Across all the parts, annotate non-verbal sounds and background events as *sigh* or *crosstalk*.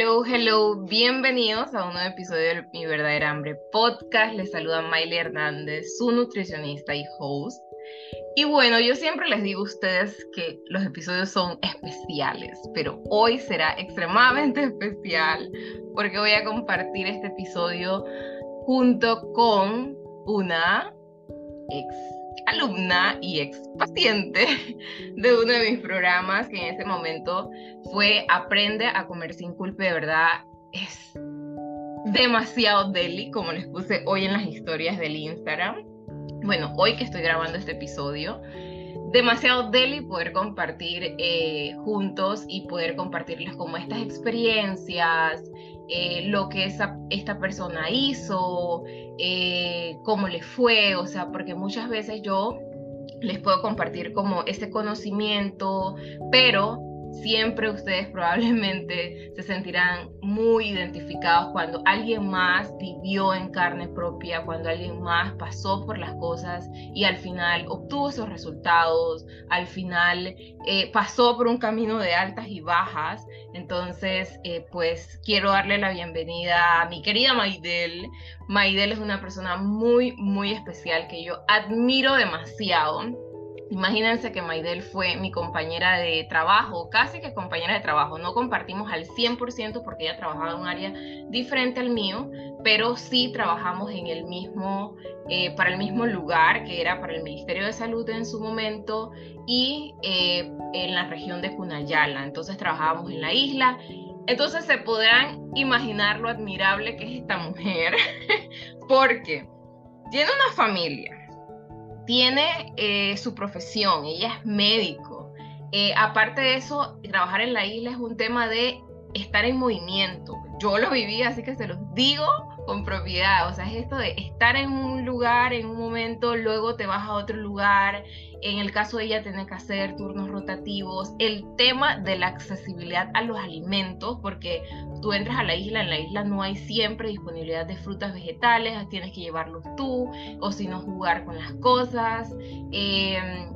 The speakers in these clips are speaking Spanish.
Hello, hello, bienvenidos a un nuevo episodio de Mi Verdadera Hambre Podcast. Les saluda Miley Hernández, su nutricionista y host. Y bueno, yo siempre les digo a ustedes que los episodios son especiales, pero hoy será extremadamente *laughs* especial porque voy a compartir este episodio junto con una ex alumna y ex paciente *laughs* de uno de mis programas que en ese momento fue Aprende a comer sin culpa, de verdad es demasiado deli, como les puse hoy en las historias del Instagram. Bueno, hoy que estoy grabando este episodio, demasiado deli poder compartir eh, juntos y poder compartirles como estas experiencias, eh, lo que esa, esta persona hizo, eh, cómo le fue, o sea, porque muchas veces yo les puedo compartir como ese conocimiento, pero siempre ustedes probablemente se sentirán muy identificados cuando alguien más vivió en carne propia, cuando alguien más pasó por las cosas y al final obtuvo esos resultados, al final eh, pasó por un camino de altas y bajas. Entonces, eh, pues quiero darle la bienvenida a mi querida Maidel. Maidel es una persona muy, muy especial que yo admiro demasiado Imagínense que Maidel fue mi compañera de trabajo, casi que compañera de trabajo. No compartimos al 100% porque ella trabajaba en un área diferente al mío, pero sí trabajamos en el mismo, eh, para el mismo lugar, que era para el Ministerio de Salud en su momento, y eh, en la región de Cunayala. Entonces trabajábamos en la isla. Entonces se podrán imaginar lo admirable que es esta mujer, *laughs* porque tiene una familia tiene eh, su profesión, ella es médico. Eh, aparte de eso, trabajar en la isla es un tema de estar en movimiento. Yo lo viví, así que se los digo con propiedad. O sea, es esto de estar en un lugar, en un momento, luego te vas a otro lugar. En el caso de ella, tener que hacer turnos rotativos. El tema de la accesibilidad a los alimentos, porque tú entras a la isla, en la isla no hay siempre disponibilidad de frutas vegetales, tienes que llevarlos tú, o si no, jugar con las cosas. Em,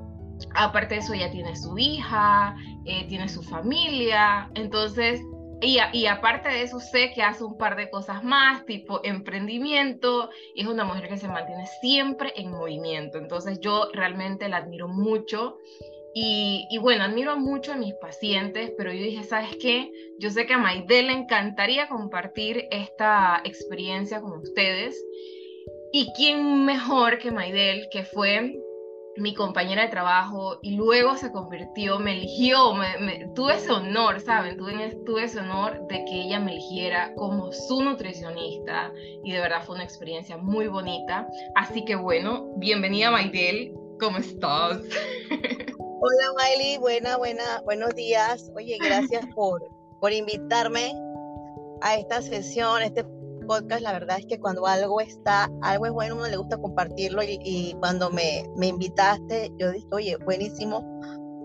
aparte de eso, ella tiene su hija, eh, tiene su familia, entonces, y, aparte de eso, sé que hace un par de cosas más, tipo emprendimiento, y es una mujer que se mantiene siempre en movimiento, entonces yo realmente la admiro mucho y, bueno, admiro mucho a mis pacientes, pero yo dije, ¿sabes qué? Yo sé que a Maidel le encantaría compartir esta experiencia con ustedes. ¿Y quién mejor que Maidel, que fue mi compañera de trabajo y luego se convirtió, me eligió, me, tuve ese honor, ¿saben? Tuve, tuve ese honor de que ella me eligiera como su nutricionista y de verdad fue una experiencia muy bonita. Así que bueno, bienvenida Maidel, ¿cómo estás? *laughs* Hola Miley, buena, buena, buenos días. Oye, gracias por, por invitarme a esta sesión, este podcast. La verdad es que cuando algo está, algo es bueno, uno le gusta compartirlo y, cuando me, me invitaste, yo dije, oye, buenísimo,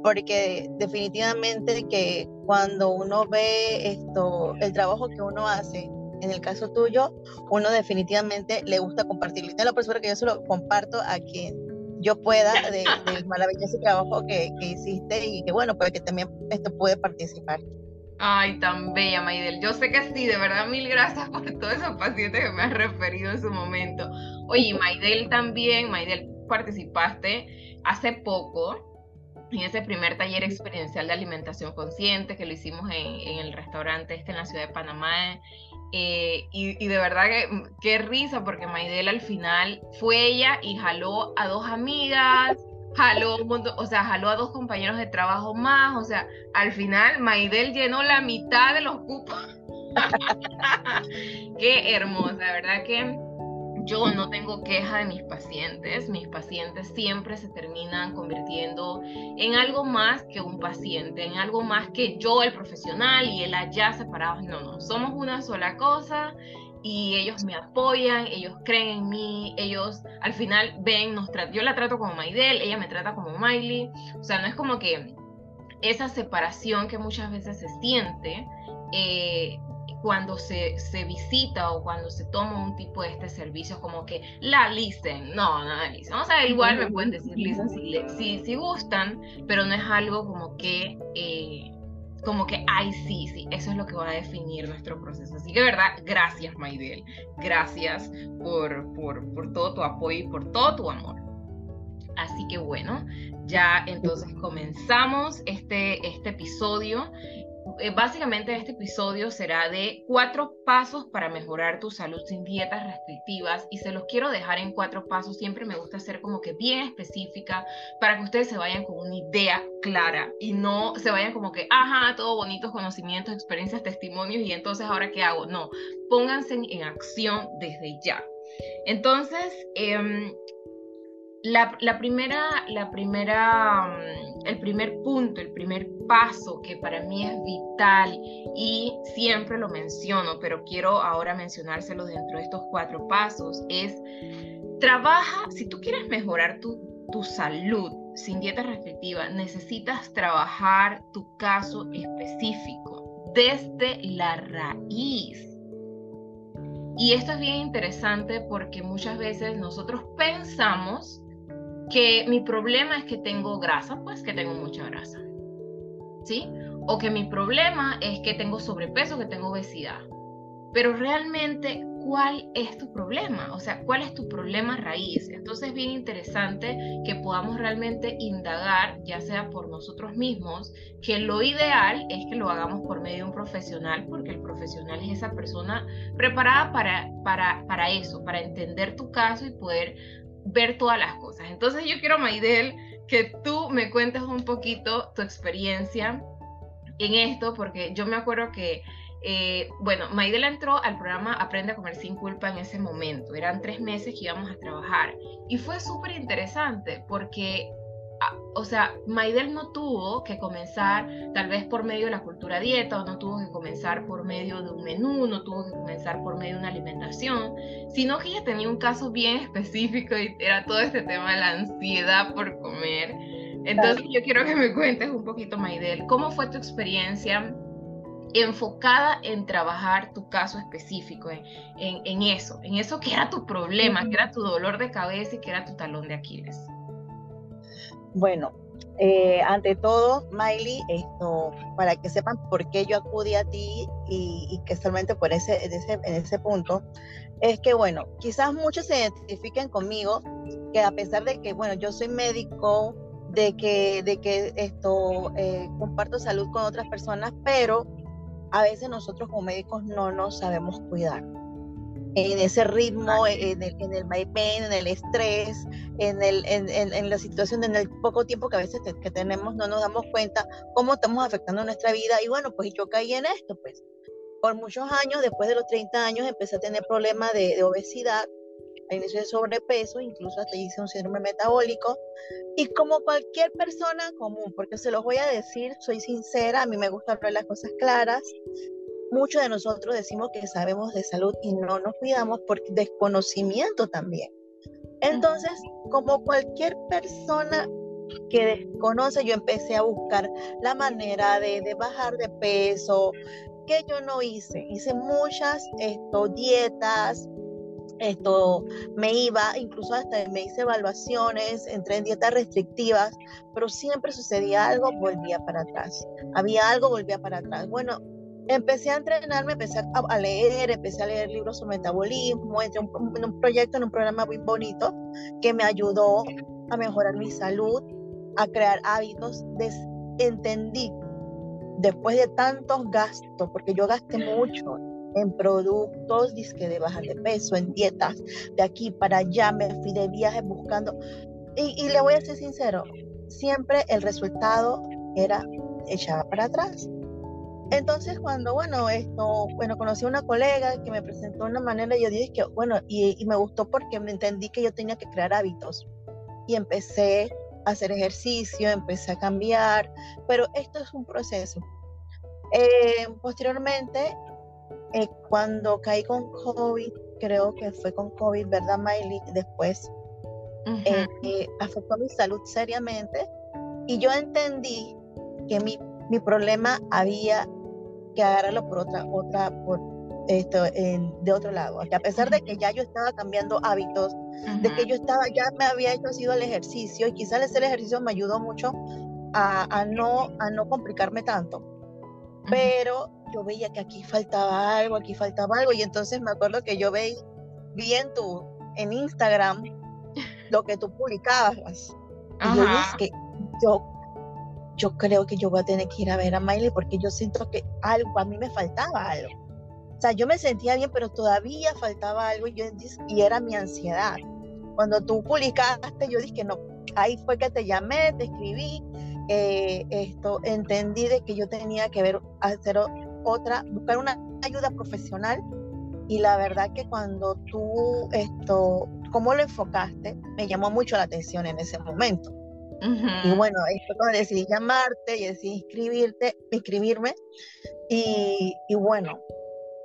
porque definitivamente que cuando uno ve esto, el trabajo que uno hace, en el caso tuyo, uno definitivamente le gusta compartirlo. Y la persona que yo se lo comparto a quien yo pueda de, del maravilloso trabajo que, que, hiciste y que bueno, pues que también esto puede participar. Ay, tan bella, Maidel. Yo sé que sí, de verdad, mil gracias por todos esos pacientes que me has referido en su momento. Oye, Maidel también, Maidel, participaste hace poco en ese primer taller experiencial de alimentación consciente que lo hicimos en, en el restaurante este en la ciudad de Panamá eh, y, de verdad que qué risa, porque Maidel al final fue ella y jaló a dos amigas, jaló o sea, jaló a dos compañeros de trabajo más, o sea, al final Maidel llenó la mitad de los cupos. *laughs* qué hermosa, verdad que yo no tengo queja de mis pacientes, mis pacientes siempre se terminan convirtiendo en algo más que un paciente, en algo más que yo, el profesional, y él allá separados. No, no, somos una sola cosa y ellos me apoyan, ellos creen en mí, ellos al final ven, nos yo la trato como Maidel, ella me trata como Miley, o sea, no es como que esa separación que muchas veces se siente, eh, cuando se, se, visita o cuando se toma un tipo de este servicio, como que la listen, no, nada listen. O sea, igual me pueden decir listen si, si, si, gustan, pero no es algo como que, eh, como que, ay, sí, sí, eso es lo que va a definir nuestro proceso. Así que, verdad, gracias, Maidel. Gracias por, por, por todo tu apoyo y por todo tu amor. Así que bueno, ya entonces comenzamos este, este episodio eh, básicamente este episodio será de cuatro pasos para mejorar tu salud sin dietas restrictivas y se los quiero dejar en cuatro pasos. Siempre me gusta ser como que bien específica para que ustedes se vayan con una idea clara y no se vayan como que, ajá, todo bonitos conocimientos, experiencias, testimonios y entonces ahora qué hago. No, pónganse en acción desde ya. Entonces, eh, la, primera, la primera, mm, el primer punto, el primer paso que para mí es vital y siempre lo menciono, pero quiero ahora mencionárselo dentro de estos cuatro pasos, es trabaja, si tú quieres mejorar tu, tu salud sin dieta restrictiva, necesitas trabajar tu caso específico desde la raíz. Y esto es bien interesante porque muchas veces nosotros pensamos que mi problema es que tengo grasa, pues que tengo mucha grasa. O que mi problema es que tengo sobrepeso, que tengo obesidad. Pero realmente, ¿cuál es tu problema? O sea, ¿cuál es tu problema raíz? Entonces es bien interesante que podamos realmente indagar, ya sea por nosotros mismos, que lo ideal es que lo hagamos por medio de un profesional, porque el profesional es esa persona preparada para, para, para eso, para entender tu caso y poder ver todas las cosas. Entonces yo quiero, Maidel, que tú me cuentes un poquito tu experiencia en esto, porque yo me acuerdo que, eh, bueno, Maidel entró al programa Aprende a Comer Sin Culpa en ese momento. Eran tres meses que íbamos a trabajar. Y fue súper interesante porque o sea, Maidel no tuvo que comenzar tal vez por medio de la cultura dieta o no tuvo que comenzar por medio de un menú, no tuvo que comenzar por medio de una alimentación, sino que ella tenía un caso bien específico y era todo este tema de la ansiedad por comer. Entonces yo quiero que me cuentes un poquito, Maidel, ¿cómo fue tu experiencia enfocada en trabajar tu caso específico, en, en, eso, en eso que era tu problema, que era tu dolor de cabeza y que era tu talón de Aquiles? Bueno, eh, ante todo, Miley, esto, para que sepan por qué yo acudí a ti y, que solamente por ese, en ese, en ese punto, es que, bueno, quizás muchos se identifiquen conmigo, que a pesar de que, bueno, yo soy médico, de que, de que esto, eh, comparto salud con otras personas, pero a veces nosotros como médicos no nos sabemos cuidar en ese ritmo, en el, en el vaivén, en el estrés, en, el, en, en, la situación, en el poco tiempo que a veces que tenemos, no nos damos cuenta cómo estamos afectando nuestra vida. Y bueno, pues yo caí en esto, pues. Por muchos años, después de los 30 años, empecé a tener problemas de, de obesidad, a inicio de sobrepeso, incluso hasta hice un síndrome metabólico. Y como cualquier persona común, porque se los voy a decir, soy sincera, a mí me gusta hablar las cosas claras, muchos de nosotros decimos que sabemos de salud y no nos cuidamos por desconocimiento también. Entonces, como cualquier persona que desconoce, yo empecé a buscar la manera de, bajar de peso, que yo no hice. Hice muchas esto, dietas, esto me iba, incluso hasta me hice evaluaciones, entré en dietas restrictivas, pero siempre sucedía algo, volvía para atrás. Había algo, volvía para atrás. Bueno, empecé a entrenarme, empecé a, leer, empecé a leer libros sobre metabolismo, entré en un proyecto, en un programa muy bonito que me ayudó a mejorar mi salud, a crear hábitos. entendí después de tantos gastos, porque yo gasté mucho en productos disque de baja de peso, en dietas, de aquí para allá, me fui de viaje buscando. Y, y le voy a ser sincero, siempre el resultado era echaba para atrás entonces, cuando, bueno, esto, bueno, conocí a una colega que me presentó una manera, yo dije que, bueno, y, me gustó porque me entendí que yo tenía que crear hábitos. Y empecé a hacer ejercicio, empecé a cambiar, pero esto es un proceso. Eh, posteriormente, eh, cuando caí con COVID, creo que fue con COVID, ¿verdad, Miley? Después, eh, afectó mi salud seriamente y yo entendí que mi, mi problema había que agarrarlo por otra, otra, por esto, de otro lado. Que a pesar de que ya yo estaba cambiando hábitos, de que yo estaba, ya me había hecho sido el ejercicio y quizás el ejercicio me ayudó mucho a, a, no, a no complicarme tanto. pero yo veía que aquí faltaba algo, aquí faltaba algo, y entonces me acuerdo que yo veía vi en tu, en Instagram, lo que tú publicabas. Y yo dije, yo, yo creo que yo voy a tener que ir a ver a Miley porque yo siento que algo, a mí me faltaba algo. O sea, yo me sentía bien, pero todavía faltaba algo y, yo, y era mi ansiedad. Cuando tú publicaste, yo dije, no, ahí fue que te llamé, te escribí, eh, esto, entendí de que yo tenía que ver, hacer otra, buscar una ayuda profesional y la verdad que cuando tú esto, cómo lo enfocaste, me llamó mucho la atención en ese momento. Y bueno, ahí fue cuando decidí llamarte y decidí inscribirte, inscribirme. Y, y, bueno,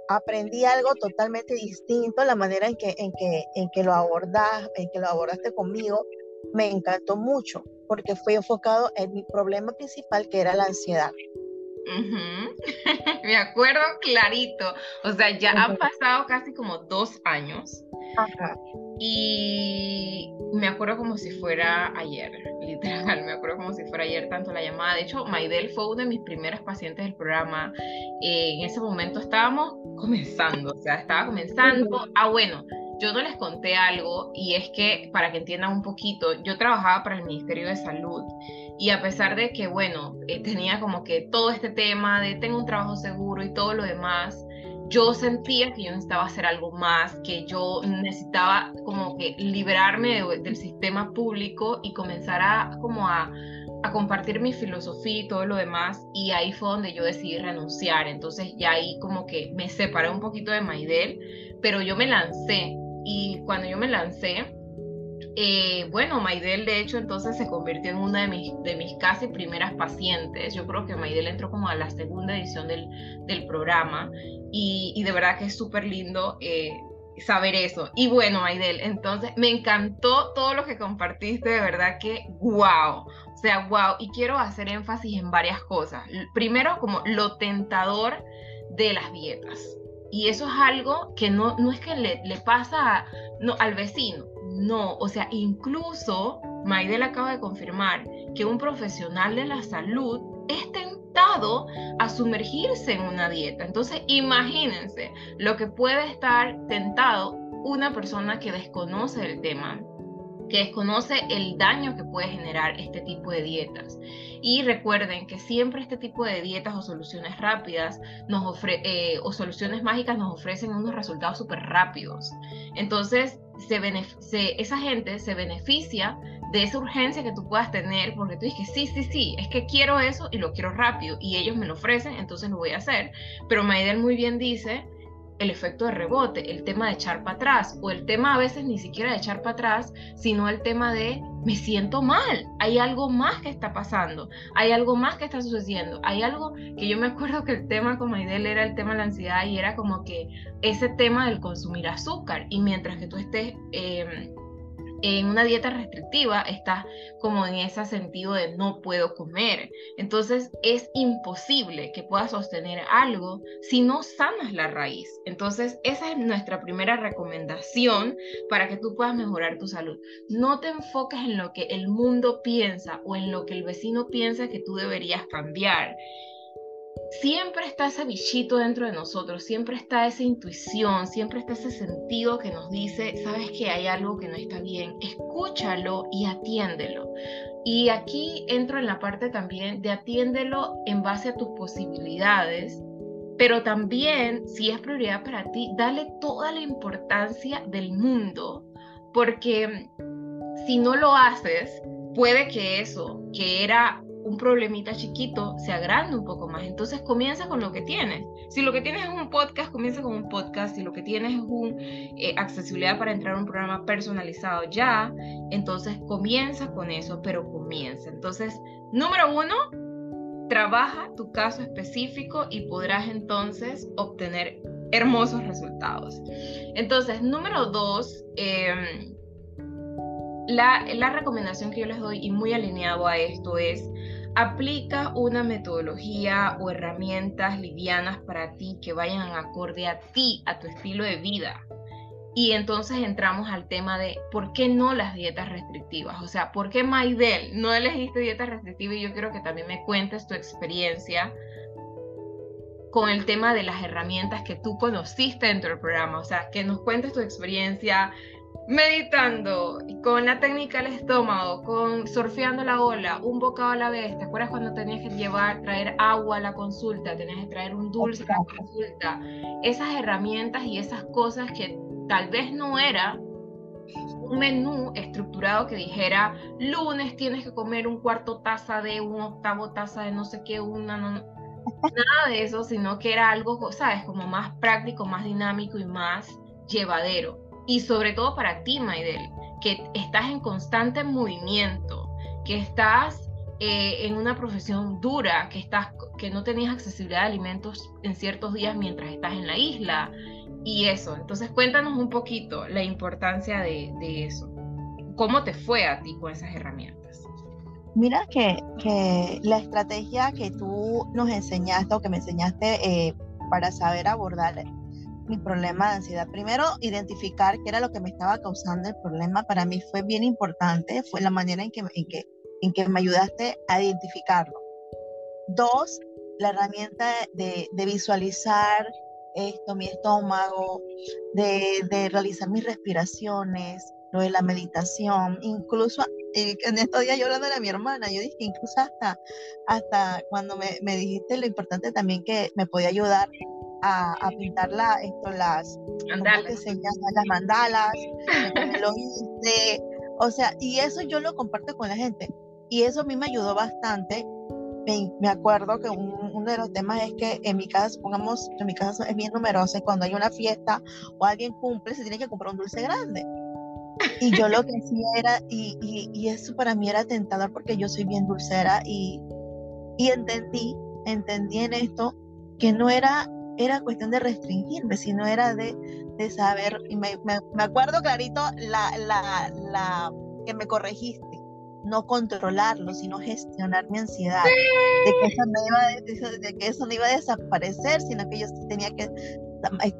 aprendí algo totalmente distinto, la manera en que, en que, en que lo abordas, en que lo abordaste conmigo, me encantó mucho, porque fue enfocado en mi problema principal, que era la ansiedad. *laughs* Me acuerdo clarito. O sea, ya han pasado casi como dos años. Y me acuerdo como si fuera ayer, *laughs* literal, me acuerdo como si fuera ayer tanto la llamada. De hecho, Maidel fue una de mis primeras pacientes del programa. en ese momento estábamos *laughs* comenzando, o sea, estaba comenzando. Ah, bueno, yo no les conté algo y es que, para que entiendan un poquito, yo trabajaba para el Ministerio de Salud y a pesar de que, bueno, eh, tenía como que todo este tema de tengo un trabajo seguro y todo lo demás, yo sentía que yo necesitaba hacer algo más, que yo necesitaba como que liberarme del sistema público y comenzar a como a, a, compartir mi filosofía y todo lo demás. Y ahí fue donde yo decidí renunciar, entonces ya ahí como que me separé un poquito de Maidel, pero yo me lancé. Y cuando yo me lancé, eh, bueno, Maidel de hecho entonces se convirtió en una de mis, de mis casi primeras pacientes. Yo creo que Maidel entró como a la segunda edición del, del programa y, y, de verdad que es súper lindo eh, saber eso. Y bueno, Maidel, entonces me encantó todo lo que compartiste, de verdad que wow. O sea, wow. Y quiero hacer énfasis en varias cosas. Primero, como lo tentador de las dietas. Y eso es algo que no, no es que le, le pasa no, al vecino, no, o sea, incluso Maidel acaba de confirmar que un profesional de la salud es tentado a sumergirse en una dieta. Entonces, imagínense lo que puede estar tentado una persona que desconoce el tema que desconoce el daño que puede generar este tipo de dietas. Y recuerden que siempre este tipo de dietas o soluciones rápidas eh, o soluciones mágicas nos ofrecen unos resultados súper rápidos. Entonces, esa gente se beneficia de esa urgencia que tú puedas tener, porque tú dices sí, sí, sí, es que quiero eso y lo quiero rápido, y ellos me lo ofrecen, entonces lo voy a hacer. Pero Maidel muy bien dice el efecto de rebote, el tema de echar para atrás, o el tema a veces ni siquiera de echar para atrás, sino el tema de me siento mal, hay algo más que está pasando, hay algo más que está sucediendo, hay algo que yo me acuerdo que el tema con Maidel era el tema de la ansiedad y era como que ese tema del consumir azúcar, y mientras que tú estés... Eh, en una dieta restrictiva estás como en ese sentido de no puedo comer. Entonces es imposible que puedas sostener algo si no sanas la raíz. Entonces esa es nuestra primera recomendación para que tú puedas mejorar tu salud. No te enfoques en lo que el mundo piensa o en lo que el vecino piensa que tú deberías cambiar siempre está ese bichito dentro de nosotros, siempre está esa intuición, siempre está ese sentido que nos dice, sabes que hay algo que no está bien, escúchalo y atiéndelo. Y aquí entro en la parte también de atiéndelo en base a tus posibilidades, pero también, si es prioridad para ti, dale toda la importancia del mundo, porque si no lo haces, puede que eso, que era un problemita chiquito se agranda un poco más. Entonces comienza con lo que tienes. Si lo que tienes es un podcast, comienza con un podcast. Si lo que tienes es un eh, accesibilidad para entrar a un programa personalizado ya, entonces comienza con eso, pero comienza. Entonces, número uno, trabaja tu caso específico y podrás entonces obtener hermosos resultados. Entonces, número dos, em, la, recomendación que yo les doy y muy alineado a esto es Aplica una metodología o herramientas livianas para ti que vayan acorde a ti, a tu estilo de vida. Y entonces entramos al tema de por qué no las dietas restrictivas. O sea, ¿por qué Maidel no elegiste dietas restrictivas? Y yo quiero que también me cuentes tu experiencia con el tema de las herramientas que tú conociste dentro del programa, o sea, que nos cuentes tu experiencia meditando, con la técnica del estómago, con surfeando la ola, un bocado a la vez. ¿Te acuerdas cuando tenías que llevar, traer agua a la consulta, tenías que traer un dulce a la consulta? Esas herramientas y esas cosas que tal vez no era un menú estructurado que dijera lunes tienes que comer un cuarto taza de un octavo taza de no sé qué, una, nada de eso, sino que era algo, sabes, como más práctico, más dinámico y más llevadero. Y sobre todo para ti, Maidel, que estás en constante movimiento, que estás eh, en una profesión dura, que, estás, que no tenías accesibilidad a alimentos en ciertos días mientras estás en la isla, y eso. Entonces cuéntanos un poquito la importancia de, eso. ¿Cómo te fue a ti con esas herramientas? Mira que, que la estrategia que tú nos enseñaste o que me enseñaste eh, para saber abordar mi problema de ansiedad. Primero, identificar qué era lo que me estaba causando el problema para mí fue bien importante, fue la manera en que, en que, en que me ayudaste a identificarlo. Dos, la herramienta de, de visualizar esto, mi estómago, de, de, realizar mis respiraciones, lo de la meditación, incluso eh, en estos días yo hablando a mi hermana, yo dije incluso hasta, hasta cuando me, me dijiste lo importante también que me podía ayudar a, a pintar la, esto, las, mandalas. las mandalas, *laughs* lo hice, o sea, y eso yo lo comparto con la gente, y eso a mí me ayudó bastante me, acuerdo que uno de los temas es que en mi casa, pongamos, en mi casa es bien numerosa y cuando hay una fiesta o alguien cumple, se tiene que comprar un dulce grande. Y yo lo que *laughs* hacía era, y, y, y, eso para mí era tentador porque yo soy bien dulcera y, y entendí, entendí en esto que no era, era cuestión de restringirme, sino era de, de saber, y me, me, me acuerdo clarito la, la, la que me corregiste no controlarlo, sino gestionar mi ansiedad, de que, eso no iba, de, que eso no iba a desaparecer, sino que yo tenía que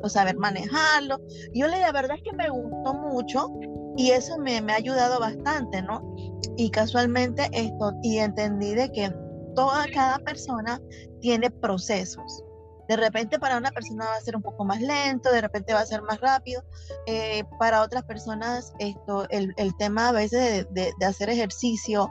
saber manejarlo. Yo la verdad es que me gustó mucho y eso me, me ha ayudado bastante, ¿no? Y casualmente esto, y entendí de que toda, cada persona tiene procesos. De repente para una persona va a ser un poco más lento, de repente va a ser más rápido. Eh, para otras personas esto, el, el, tema a veces de, de, hacer ejercicio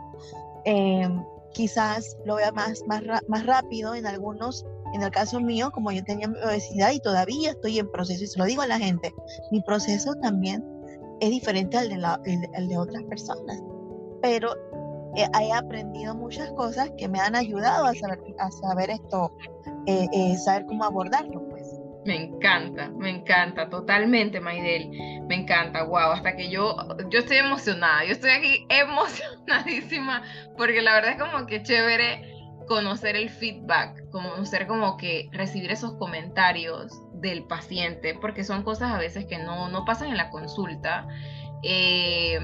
eh, quizás lo vea más, más, más rápido en algunos. En el caso mío, como yo tenía obesidad y todavía estoy en proceso, y se lo digo a la gente, mi proceso también es diferente al de, la, el, de otras personas. Pero eh, he aprendido muchas cosas que me han ayudado a saber, a saber esto, eh, eh, saber cómo abordarlo, pues. Me encanta, me encanta, totalmente, Maidel. Me encanta, wow, hasta que yo, yo estoy emocionada, yo estoy aquí *laughs* emocionadísima, porque la verdad es como que chévere conocer el feedback, conocer como que recibir esos comentarios del paciente, porque son cosas a veces que no, no pasan en la consulta. Eh,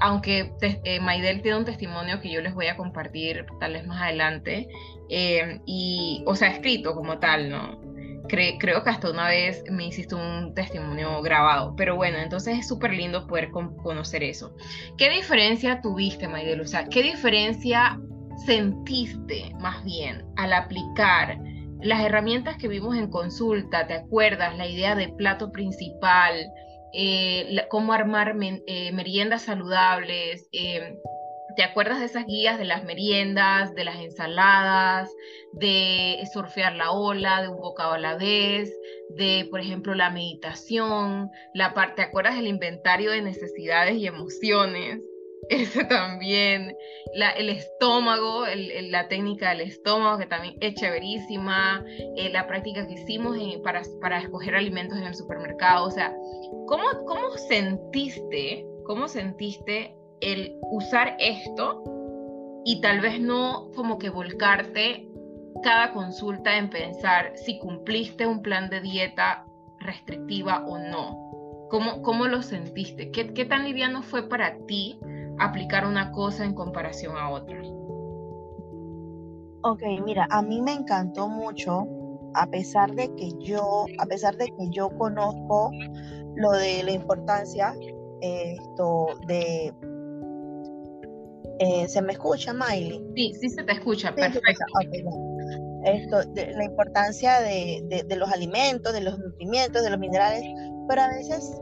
aunque eh, Maidel tiene un testimonio que yo les voy a compartir tal vez más adelante, eh, y, o sea, escrito como tal, ¿no? creo que hasta una vez me hiciste un testimonio grabado, pero bueno, entonces es súper lindo poder conocer eso. ¿Qué diferencia tuviste, Maidel? O sea, ¿qué diferencia sentiste más bien al aplicar las herramientas que vimos en consulta? ¿Te acuerdas? La idea de plato principal, eh, cómo armar eh, meriendas saludables. Eh, ¿Te acuerdas de esas guías de las meriendas, de las ensaladas, de surfear la ola, de un bocado a la vez, de, por ejemplo, la meditación, la parte, ¿te acuerdas del inventario de necesidades y emociones? *laughs* Ese también, el estómago, la técnica del estómago, que también es chéverísima, eh, la práctica que hicimos para, para escoger alimentos en el supermercado, o sea, ¿cómo, cómo sentiste, cómo sentiste el usar esto y tal vez no como que volcarte cada consulta en pensar si cumpliste un plan de dieta restrictiva o no? ¿Cómo, cómo lo sentiste? ¿Qué, ¿Qué tan liviano fue para ti aplicar una cosa en comparación a otra? Ok, mira, a mí me encantó mucho, a pesar de que yo, a pesar de que yo conozco lo de la importancia esto de eh, ¿Se me escucha, Miley? Sí, sí se te escucha, perfecto. esto, de la importancia de, de, los alimentos, de los nutrimientos, de los minerales, pero a veces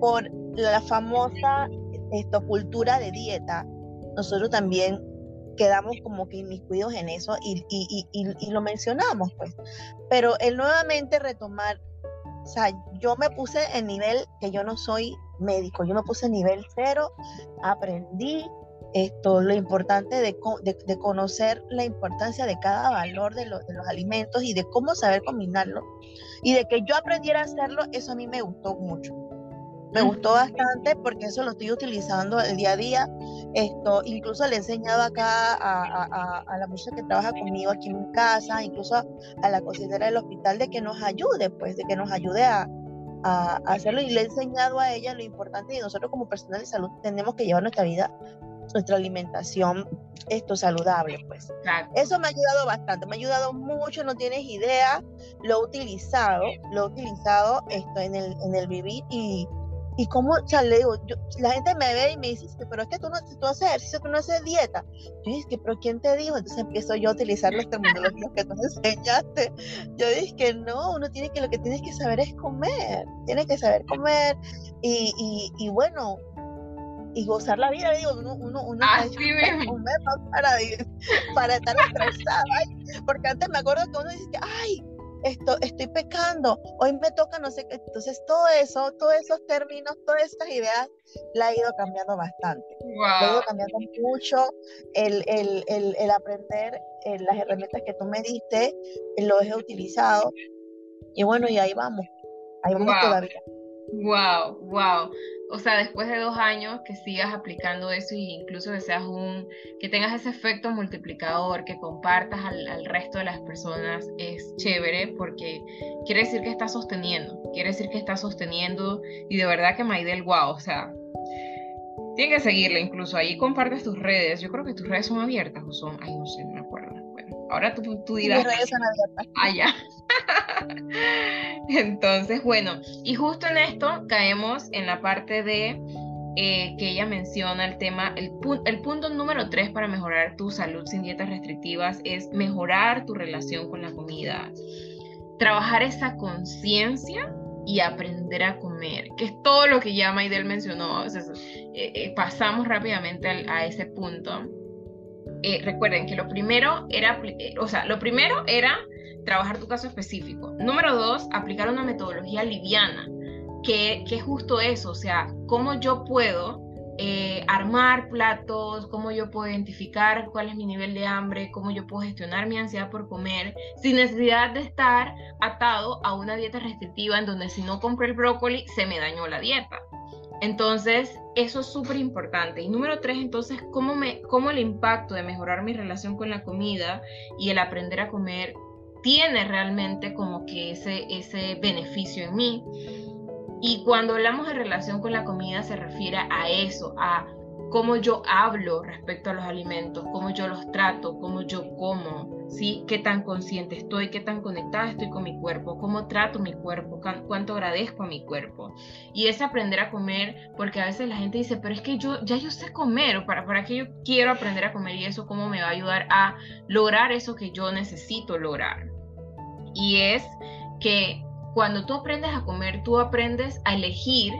por la famosa esto, cultura de dieta, nosotros también quedamos como que inmiscuidos en eso y, y, y, y, lo mencionamos, pues. Pero el nuevamente retomar, o sea, yo me puse en nivel que yo no soy médico, yo me puse en nivel cero, aprendí, esto, lo importante de, de, conocer la importancia de cada valor de, de, los alimentos y de cómo saber combinarlo. Y de que yo aprendiera a hacerlo, eso a mí me gustó mucho. Me gustó bastante porque eso lo estoy utilizando el día a día. Esto, incluso le he enseñado acá a, a, a la muchacha que trabaja conmigo aquí en mi casa, incluso a, la cocinera del hospital, de que nos ayude, pues, de que nos ayude a, a, hacerlo. Y le he enseñado a ella lo importante y nosotros como personal de salud tenemos que llevar nuestra vida nuestra alimentación esto saludable, pues. Eso me ha ayudado bastante, me ha ayudado mucho, no tienes idea, lo he utilizado, lo he utilizado esto en el, en el vivir y, y como, o sea, le digo, la gente me ve y me dice, pero es que tú no tú haces ejercicio, tú no haces dieta. Yo dije, pero ¿quién te dijo? Entonces empiezo yo a utilizar los terminologías que tú me enseñaste. Yo dije que no, uno tiene que, lo que tienes que saber es comer, tiene que saber comer y, y, y bueno, y gozar la vida, digo, uno, uno, uno Así mismo. para, *laughs* para estar estresada, porque antes me acuerdo que uno dice, ay, esto, estoy pecando, hoy me toca no sé qué, entonces todo eso, todos esos términos, todas estas ideas, la ha ido cambiando bastante, la ha ido cambiando mucho, el, el, el, el aprender eh, las herramientas que tú me diste, lo he utilizado, y bueno, y ahí vamos, ahí vamos todavía. Wow, wow o sea, después de dos años que sigas aplicando eso e incluso que seas un, que tengas ese efecto multiplicador, que compartas al, resto de las personas, es chévere porque quiere decir que estás sosteniendo, quiere decir que estás sosteniendo y de verdad que Maidel, wow, o sea, tiene que seguirle incluso. Ahí compartes tus redes, yo creo que tus redes son abiertas o son, ay no sé, ahora tú, tú dirás. Ah, ya. *laughs* Entonces, bueno, y justo en esto caemos en la parte de eh, que ella menciona el tema, el, el punto número tres para mejorar tu salud sin dietas restrictivas es mejorar tu relación con la comida, trabajar esa conciencia y aprender a comer, que es todo lo que ya Maidel mencionó. Eh, eh, pasamos rápidamente a ese punto. Recuerden que lo primero era, o sea, lo primero era trabajar tu caso específico. Número dos, aplicar una metodología liviana, que, que es justo eso, o sea, cómo yo puedo eh, armar platos, cómo yo puedo identificar cuál es mi nivel de hambre, cómo yo puedo gestionar mi ansiedad por comer, sin necesidad de estar atado a una dieta restrictiva en donde si no compro el brócoli se me dañó la dieta. Entonces, eso es súper importante. Y número tres, entonces, ¿cómo, ¿cómo el impacto de mejorar mi relación con la comida y el aprender a comer tiene realmente como que ese, ese beneficio en mí. Y cuando hablamos de relación con la comida se refiere a eso, a cómo yo hablo respecto a los alimentos, cómo yo los trato, cómo yo como, ¿sí? Qué tan consciente estoy, qué tan conectada estoy con mi cuerpo, cómo trato mi cuerpo, cuánto agradezco a mi cuerpo. Y es aprender a comer, porque a veces la gente dice, pero es que yo ya yo sé comer, para, para qué yo quiero aprender a comer y eso cómo me va a ayudar a lograr eso que yo necesito lograr. Y es que cuando tú aprendes a comer, tú aprendes a elegir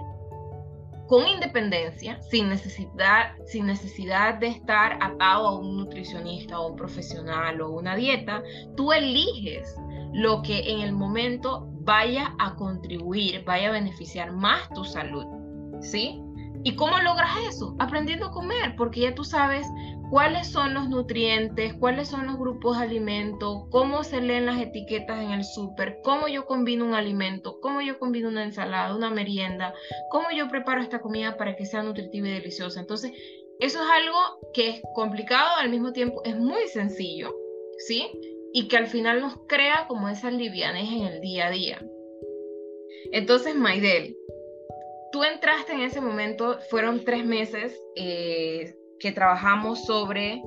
con independencia, sin necesidad, sin necesidad de estar atado a un nutricionista o un profesional o una dieta, tú eliges lo que en el momento vaya a contribuir, vaya a beneficiar más tu salud, ¿sí? ¿Y cómo logras eso? Aprendiendo a comer, porque ya tú sabes cuáles son los nutrientes, cuáles son los grupos de alimentos, cómo se leen las etiquetas en el súper, cómo yo combino un alimento, cómo yo combino una ensalada, una merienda, cómo yo preparo esta comida para que sea nutritiva y deliciosa. Entonces, eso es algo que es complicado, al mismo tiempo es muy sencillo, ¿sí? Y que al final nos crea como esas livianes en el día a día. Entonces, Maidel, tú entraste en ese momento, fueron tres meses eh, que trabajamos sobre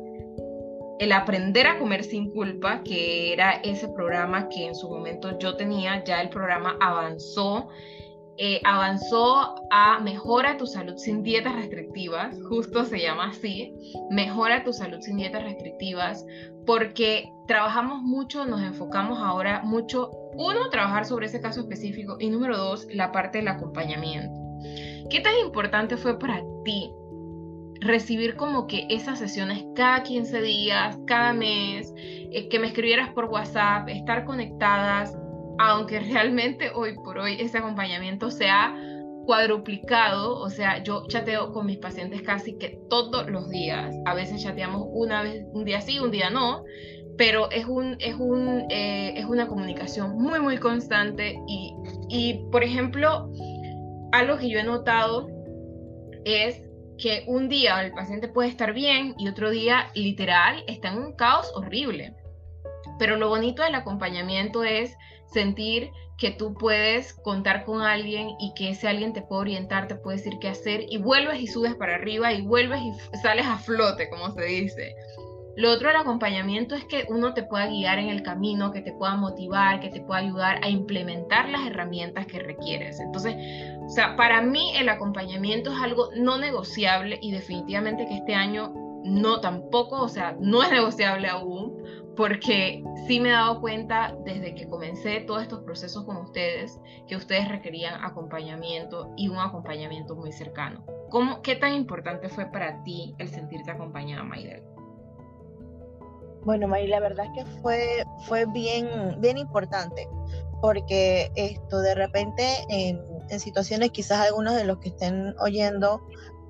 el aprender a comer sin culpa, que era ese programa que en su momento yo tenía, ya el programa avanzó eh, avanzó a Mejora tu salud sin dietas restrictivas, justo se llama así, Mejora tu salud sin dietas restrictivas, porque trabajamos mucho, nos enfocamos ahora mucho, uno, trabajar sobre ese caso específico y número dos, la parte del acompañamiento. ¿Qué tan importante fue para ti recibir como que esas sesiones cada 15 días, cada mes, eh, que me escribieras por WhatsApp, estar conectadas, aunque realmente hoy por hoy ese acompañamiento se ha cuadruplicado, o sea, yo chateo con mis pacientes casi que todos los días, a veces chateamos una vez, un día sí, un día no, pero es, un, es, un, eh, es una comunicación muy, muy constante y, y, por ejemplo, algo que yo he notado es que un día el paciente puede estar bien y otro día literal está en un caos horrible. Pero lo bonito del acompañamiento es sentir que tú puedes contar con alguien y que ese alguien te puede orientar, te puede decir qué hacer y vuelves y subes para arriba y vuelves y sales a flote, como se dice. Lo otro del acompañamiento es que uno te pueda guiar en el camino, que te pueda motivar, que te pueda ayudar a implementar las herramientas que requieres. Entonces, o sea, para mí el acompañamiento es algo no negociable y definitivamente que este año no tampoco, o sea, no es negociable aún, porque sí me he dado cuenta desde que comencé todos estos procesos con ustedes que ustedes requerían acompañamiento y un acompañamiento muy cercano. ¿Cómo, ¿Qué tan importante fue para ti el sentirte acompañada, Maidel? Bueno, May, la verdad es que fue, fue bien, bien importante, porque esto de repente en, en situaciones, quizás algunos de los que estén oyendo,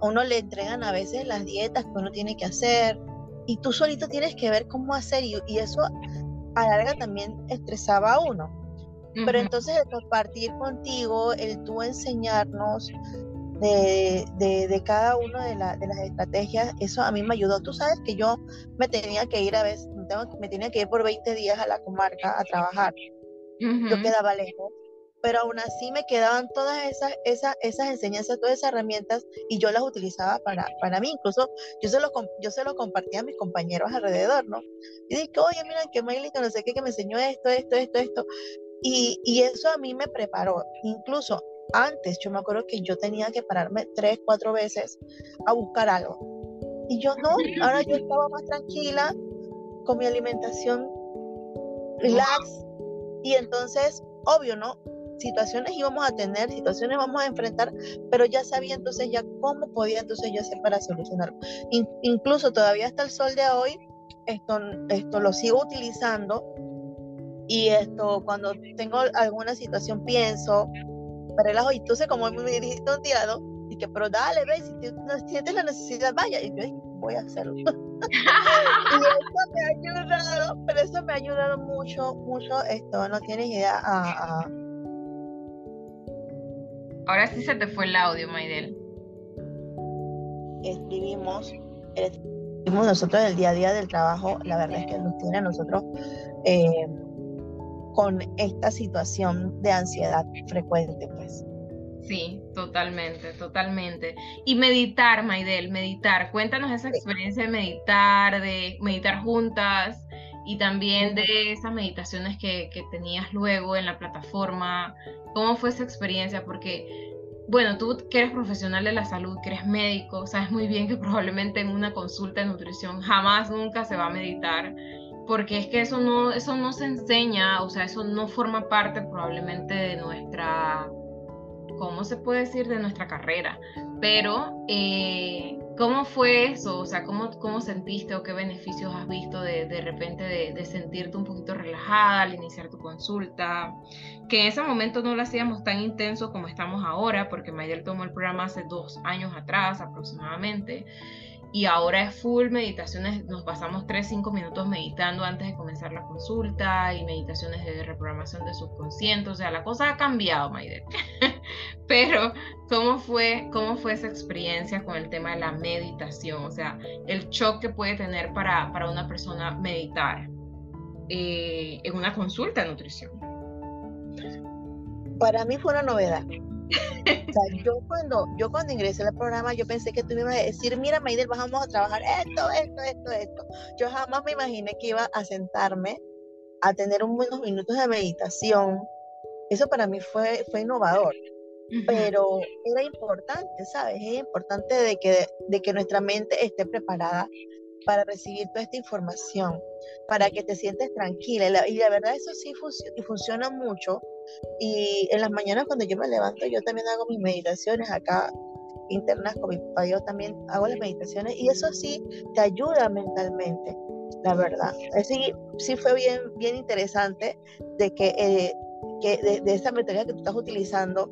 a uno le entregan a veces las dietas que uno tiene que hacer, y tú solito tienes que ver cómo hacer, y, y eso a larga también estresaba a uno. Pero entonces el compartir contigo, el tú enseñarnos de, de, cada una de, de, las estrategias, eso a mí me ayudó. Tú sabes que yo me tenía que ir a veces, me tenía que ir por 20 días a la comarca a trabajar. Yo quedaba lejos, pero aún así me quedaban todas esas, esas, esas enseñanzas, todas esas herramientas y yo las utilizaba para, para mí. Incluso yo se, lo, yo se lo compartía a mis compañeros alrededor, ¿no? Y dije, oye, mira, que que no sé qué, que me enseñó esto, esto, esto, esto. Y, y eso a mí me preparó. Incluso antes yo me acuerdo que yo tenía que pararme tres, cuatro veces a buscar algo. Y yo no, ahora yo estaba más tranquila con mi alimentación relax. Y entonces, obvio, ¿no? Situaciones íbamos a tener, situaciones vamos a enfrentar, pero ya sabía entonces ya cómo podía entonces yo hacer para solucionarlo. incluso todavía hasta el sol de hoy, esto, esto lo sigo utilizando y esto cuando tengo alguna situación pienso, relajo. Y entonces, como me dijiste un día, Y que, pero dale, ve, si no sientes la necesidad, vaya. Y yo, voy a hacerlo. *laughs* y eso me ha ayudado, pero eso me ha ayudado mucho, mucho. Esto, no tienes idea. A, Ahora sí se te fue el audio, Maidel. Escribimos, escribimos nosotros el día a día del trabajo, la verdad es que nos tiene a nosotros eh, con esta situación de ansiedad frecuente, pues. Sí, totalmente, totalmente. Y meditar, Maidel, meditar. Cuéntanos esa experiencia de meditar, de meditar juntas y también de esas meditaciones que, que tenías luego en la plataforma. ¿Cómo fue esa experiencia? Porque, bueno, tú que eres profesional de la salud, que eres médico, sabes muy bien que *laughs* probablemente en una consulta de nutrición jamás, nunca se va a meditar porque es que eso no, eso no se enseña, o sea, eso no forma parte probablemente de nuestra, ¿cómo se puede decir? De nuestra carrera. Pero, eh, ¿cómo fue eso? O sea, ¿cómo, ¿cómo sentiste o qué beneficios has visto de, de repente de, de, sentirte un poquito relajada al iniciar tu consulta? Que en ese momento no lo hacíamos tan intenso como estamos ahora, porque Mayer tomó el programa hace dos años atrás aproximadamente y ahora es full meditaciones, nos pasamos 3, 5 minutos meditando antes de comenzar la consulta y meditaciones de reprogramación de subconsciente, o sea, la cosa ha cambiado, Maide. *laughs* Pero, ¿cómo fue, ¿cómo fue esa experiencia con el tema de la meditación? O sea, el shock que puede tener para, para una persona meditar eh, en una consulta de nutrición. Para mí fue una novedad yo cuando, yo cuando ingresé al programa, yo pensé que tú me ibas a decir, mira, Maidel, vamos a trabajar esto, esto, esto, esto. Yo jamás me imaginé que iba a sentarme a tener unos minutos de meditación. Eso para mí fue, fue innovador. pero era importante, ¿sabes? Es importante de que, de que nuestra mente esté preparada para recibir toda esta información, para que te sientes tranquila. Y la, y la verdad eso sí y funciona mucho. Y en las mañanas cuando yo me levanto, yo también hago mis meditaciones acá internas con mi papá, yo también hago las meditaciones y eso sí te ayuda mentalmente, la verdad. Sí, sí fue bien, bien interesante de que, eh, que de, de, esa metodología que tú estás utilizando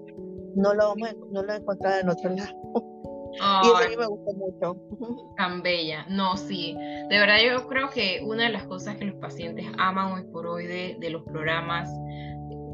no lo, vamos no lo he encontrado en otro lado. Y eso a mí me gustó mucho. *laughs* Tan bella. No, sí. De verdad yo creo que una de las cosas que los pacientes aman hoy por hoy de, de los programas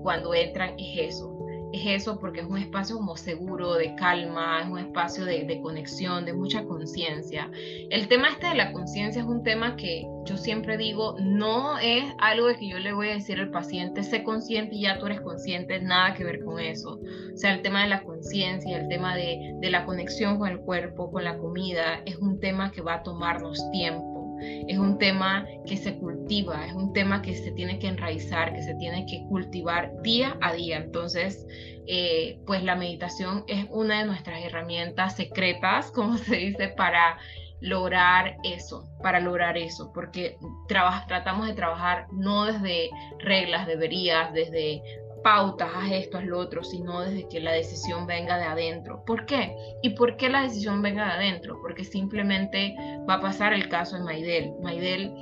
cuando entran es eso, es eso porque es un espacio como seguro, de calma, es un espacio de, de conexión, de mucha conciencia. El tema este de la conciencia es un tema que yo siempre digo, no es algo de que yo le voy a decir al paciente, sé consciente y ya tú eres consciente, nada que ver con eso. O sea, el tema de la conciencia, el tema de, de la conexión con el cuerpo, con la comida, es un tema que va a tomarnos tiempo es un tema que se cultiva, es un tema que se tiene que enraizar, que se tiene que cultivar día a día. Entonces, eh, pues la meditación es una de nuestras herramientas secretas, *laughs* como se dice, para lograr eso, para lograr eso, porque tratamos de trabajar no desde reglas, deberías, desde pautas, haz esto, haz lo otro, sino desde que la decisión venga de adentro. ¿Por qué? ¿Y por qué la decisión venga de adentro? Porque simplemente va a pasar el caso de Maidel. Maidel,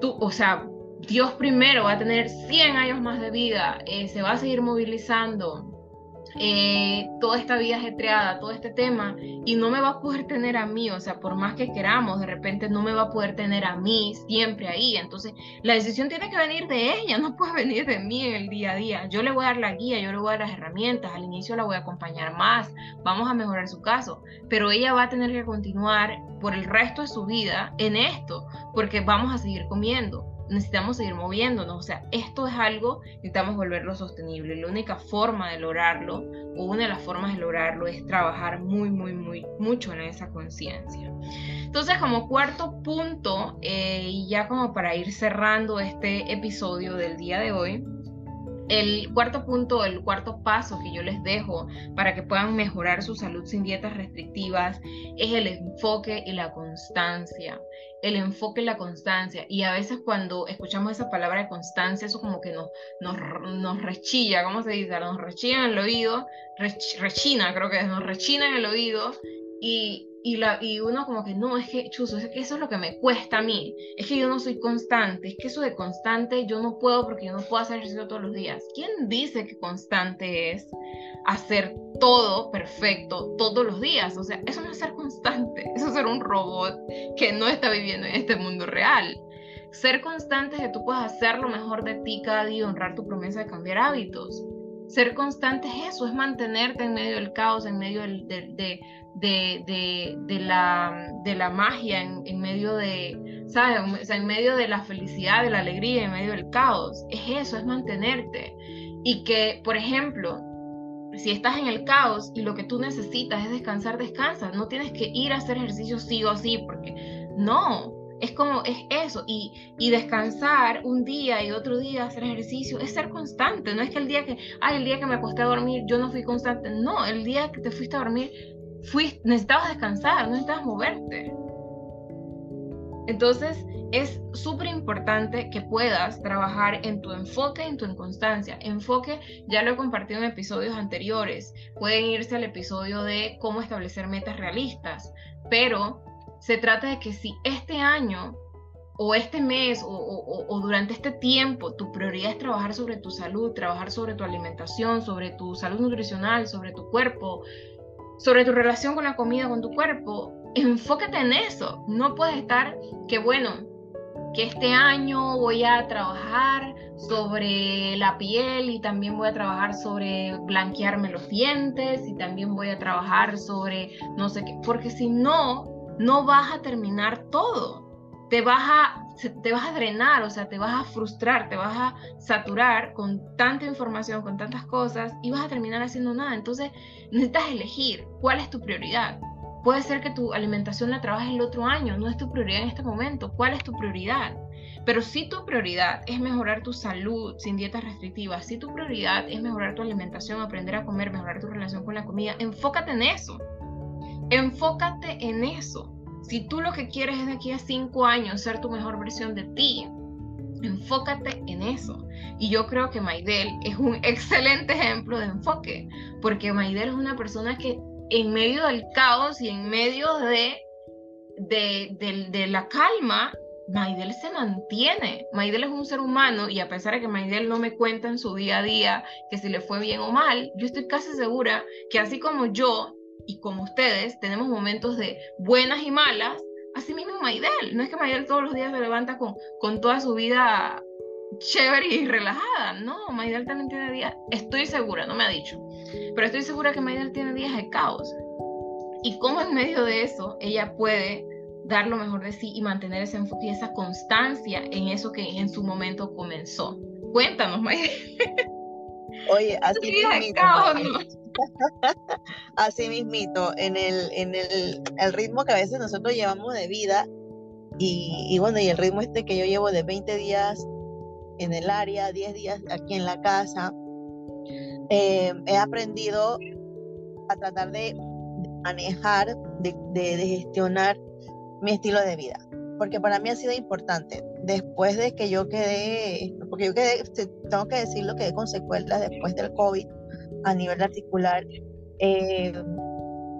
tú, o sea, Dios primero va a tener 100 años más de vida, eh, se va a seguir movilizando, eh, toda esta vida ajetreada, todo este tema, y no me va a poder tener a mí, o sea, por más que queramos, de repente no me va a poder tener a mí siempre ahí. Entonces, la decisión tiene que venir de ella, no puede venir de mí en el día a día. Yo le voy a dar la guía, yo le voy a dar las herramientas, al inicio la voy a acompañar más, vamos a mejorar su caso, pero ella va a tener que continuar por el resto de su vida en esto, porque vamos a seguir comiendo necesitamos seguir moviéndonos. O sea, esto es algo, necesitamos volverlo sostenible. La única forma de lograrlo, o una de las formas de lograrlo, es trabajar muy, muy, muy, mucho en esa conciencia. Entonces, como cuarto punto, eh, y ya como para ir cerrando este episodio del día de hoy, el cuarto punto, el cuarto paso que yo les dejo para que puedan mejorar su salud sin dietas restrictivas es el enfoque y la constancia. El enfoque y la constancia. Y a veces cuando escuchamos esa palabra de constancia, eso como que nos, nos, nos rechilla, ¿cómo se dice? Nos rechina en el oído, rechina, creo que es, nos rechina en el oído y, y, la, y uno como que no, es que, chuzo, es que eso es lo que me cuesta a mí, es que yo no soy constante, es que eso de constante yo no puedo porque yo no puedo hacer ejercicio todos los días. ¿Quién dice que constante es hacer todo perfecto todos los días? O sea, eso no es ser constante, *laughs* eso es ser un robot que no está viviendo en este mundo real. Ser constante es que tú puedas hacer lo mejor de ti cada día y honrar tu promesa de cambiar hábitos. Ser constante es eso, es mantenerte en medio del caos, en medio de la magia, en, medio de, ¿sabes? en medio de la felicidad, de la alegría, en medio del caos. Es eso, es mantenerte. Y que, por ejemplo, si estás en el caos y lo que tú necesitas es descansar, descansa. No tienes que ir a hacer ejercicio sí o sí, porque no, es como, es eso. Y, y, descansar un día y otro día hacer ejercicio es ser constante. No es que el día que, ay, el día que me acosté a dormir yo no fui constante. No, el día que te fuiste a dormir fuiste, necesitabas descansar, no necesitabas moverte. Entonces, es súper importante que puedas trabajar en tu enfoque, en tu inconstancia. Enfoque, ya lo he compartido en episodios anteriores. Pueden irse al episodio de cómo establecer metas realistas, pero se trata de que si este año o este mes o, durante este tiempo tu prioridad es trabajar sobre tu salud, trabajar sobre tu alimentación, sobre tu salud nutricional, sobre tu cuerpo, sobre tu relación con la comida, con tu cuerpo, enfócate en eso. No puedes estar que, bueno, que este año voy a trabajar sobre la piel y también voy a trabajar sobre blanquearme los dientes y también voy a trabajar sobre no sé qué, porque si no, no vas a terminar todo. Te vas a te vas a drenar, o sea, te vas a frustrar, te vas a saturar con tanta información, con tantas cosas y vas a terminar haciendo nada. Entonces, necesitas elegir cuál es tu prioridad. Puede ser que tu alimentación la trabajes el otro año, no es tu prioridad en este momento. ¿Cuál es tu prioridad? Pero si tu prioridad es mejorar tu salud sin dietas restrictivas, si tu prioridad es mejorar tu alimentación, aprender a comer, mejorar tu relación con la comida, enfócate en eso. Enfócate en eso. Si tú lo que quieres es de aquí a cinco años ser tu mejor versión de ti, enfócate en eso. Y yo creo que Maidel es un *laughs* excelente ejemplo de enfoque, porque Maidel es una persona que en medio del caos y en medio de, de, de la calma, Maidel se mantiene. Maidel es un ser humano y a pesar de que Maidel no me cuenta en su día a día que si le fue bien o mal, yo estoy casi segura que así como yo y como ustedes tenemos momentos de buenas y malas, así mismo Maidel. No es que Maidel todos los días se levanta con, con toda su vida chévere y relajada. No, Maidel también tiene días, estoy segura, no me ha dicho, pero estoy segura que Maidel tiene días de caos. Y cómo en medio de eso ella puede dar lo mejor de sí y mantener ese enfoque y esa constancia en eso que en su momento comenzó. Cuéntanos, Maidel. Oye, así mismito, así mismito, en el, en el, el, ritmo que a veces nosotros llevamos de vida y, y, bueno, y el ritmo este que yo llevo de 20 días en el área, 10 días aquí en la casa, eh, he aprendido a tratar de manejar, de, de, de gestionar mi estilo de vida, porque para mí ha sido importante. Después de que yo quedé, porque yo quedé, tengo que decirlo, quedé con secuelas después del COVID a nivel articular, eh,